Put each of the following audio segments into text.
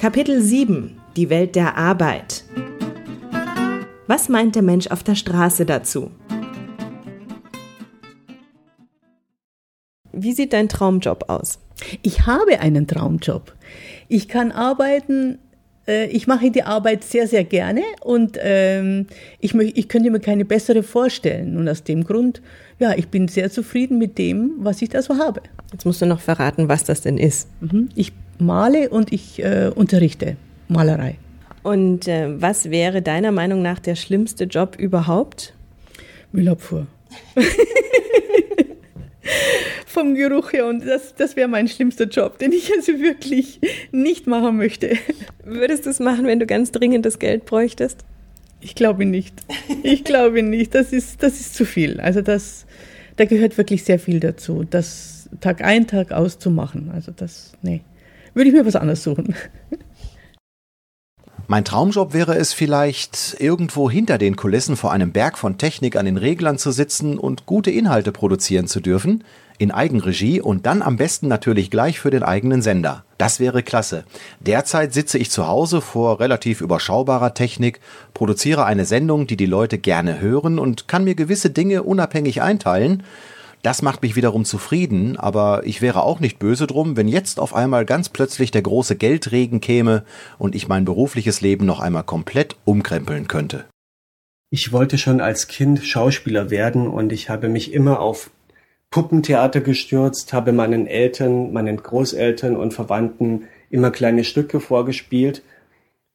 Kapitel 7 Die Welt der Arbeit. Was meint der Mensch auf der Straße dazu? Wie sieht dein Traumjob aus? Ich habe einen Traumjob. Ich kann arbeiten, äh, ich mache die Arbeit sehr, sehr gerne und ähm, ich, ich könnte mir keine bessere vorstellen. Und aus dem Grund, ja, ich bin sehr zufrieden mit dem, was ich da so habe. Jetzt musst du noch verraten, was das denn ist. Mhm. Ich male und ich äh, unterrichte Malerei. Und äh, was wäre deiner Meinung nach der schlimmste Job überhaupt? Müllabfuhr. Vom Geruch her und das, das wäre mein schlimmster Job, den ich also wirklich nicht machen möchte. Würdest du es machen, wenn du ganz dringend das Geld bräuchtest? Ich glaube nicht. Ich glaube nicht. Das ist, das ist zu viel. Also das, da gehört wirklich sehr viel dazu, das Tag ein, Tag aus zu machen. Also das, nee würde ich mir was anderes suchen. Mein Traumjob wäre es vielleicht, irgendwo hinter den Kulissen vor einem Berg von Technik an den Reglern zu sitzen und gute Inhalte produzieren zu dürfen, in Eigenregie und dann am besten natürlich gleich für den eigenen Sender. Das wäre klasse. Derzeit sitze ich zu Hause vor relativ überschaubarer Technik, produziere eine Sendung, die die Leute gerne hören und kann mir gewisse Dinge unabhängig einteilen, das macht mich wiederum zufrieden, aber ich wäre auch nicht böse drum, wenn jetzt auf einmal ganz plötzlich der große Geldregen käme und ich mein berufliches Leben noch einmal komplett umkrempeln könnte. Ich wollte schon als Kind Schauspieler werden und ich habe mich immer auf Puppentheater gestürzt, habe meinen Eltern, meinen Großeltern und Verwandten immer kleine Stücke vorgespielt.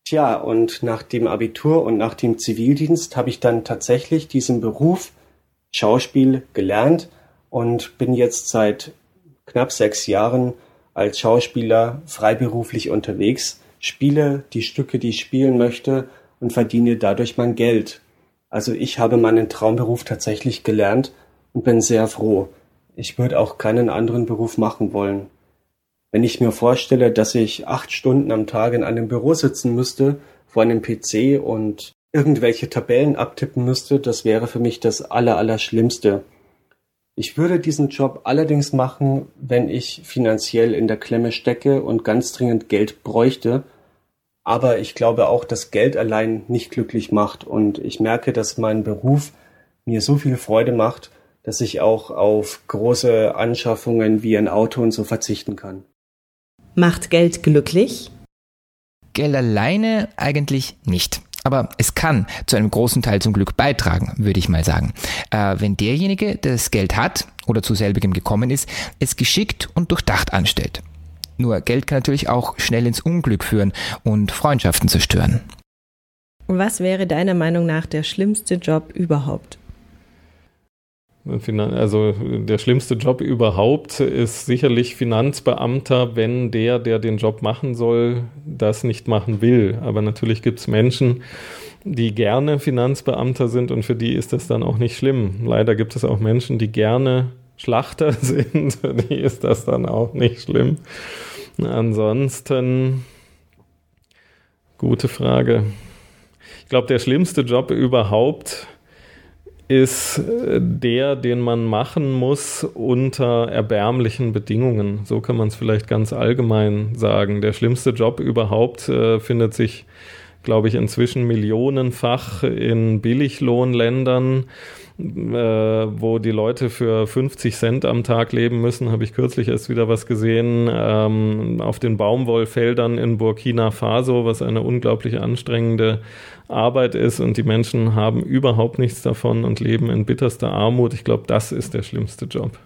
Tja, und nach dem Abitur und nach dem Zivildienst habe ich dann tatsächlich diesen Beruf Schauspiel gelernt und bin jetzt seit knapp sechs Jahren als Schauspieler freiberuflich unterwegs, spiele die Stücke, die ich spielen möchte und verdiene dadurch mein Geld. Also ich habe meinen Traumberuf tatsächlich gelernt und bin sehr froh. Ich würde auch keinen anderen Beruf machen wollen. Wenn ich mir vorstelle, dass ich acht Stunden am Tag in einem Büro sitzen müsste, vor einem PC und irgendwelche Tabellen abtippen müsste, das wäre für mich das Allerallerschlimmste. Ich würde diesen Job allerdings machen, wenn ich finanziell in der Klemme stecke und ganz dringend Geld bräuchte. Aber ich glaube auch, dass Geld allein nicht glücklich macht und ich merke, dass mein Beruf mir so viel Freude macht, dass ich auch auf große Anschaffungen wie ein Auto und so verzichten kann. Macht Geld glücklich? Geld alleine eigentlich nicht. Aber es kann zu einem großen Teil zum Glück beitragen, würde ich mal sagen. Äh, wenn derjenige, der das Geld hat oder zu selbigem gekommen ist, es geschickt und durchdacht anstellt. Nur Geld kann natürlich auch schnell ins Unglück führen und Freundschaften zerstören. Was wäre deiner Meinung nach der schlimmste Job überhaupt? Also der schlimmste Job überhaupt ist sicherlich Finanzbeamter, wenn der, der den Job machen soll, das nicht machen will. Aber natürlich gibt es Menschen, die gerne Finanzbeamter sind und für die ist das dann auch nicht schlimm. Leider gibt es auch Menschen, die gerne Schlachter sind, für die ist das dann auch nicht schlimm. Ansonsten, gute Frage. Ich glaube, der schlimmste Job überhaupt ist äh, der, den man machen muss unter erbärmlichen Bedingungen. So kann man es vielleicht ganz allgemein sagen. Der schlimmste Job überhaupt äh, findet sich, glaube ich, inzwischen millionenfach in Billiglohnländern wo die Leute für 50 Cent am Tag leben müssen, habe ich kürzlich erst wieder was gesehen, ähm, auf den Baumwollfeldern in Burkina Faso, was eine unglaublich anstrengende Arbeit ist und die Menschen haben überhaupt nichts davon und leben in bitterster Armut. Ich glaube, das ist der schlimmste Job.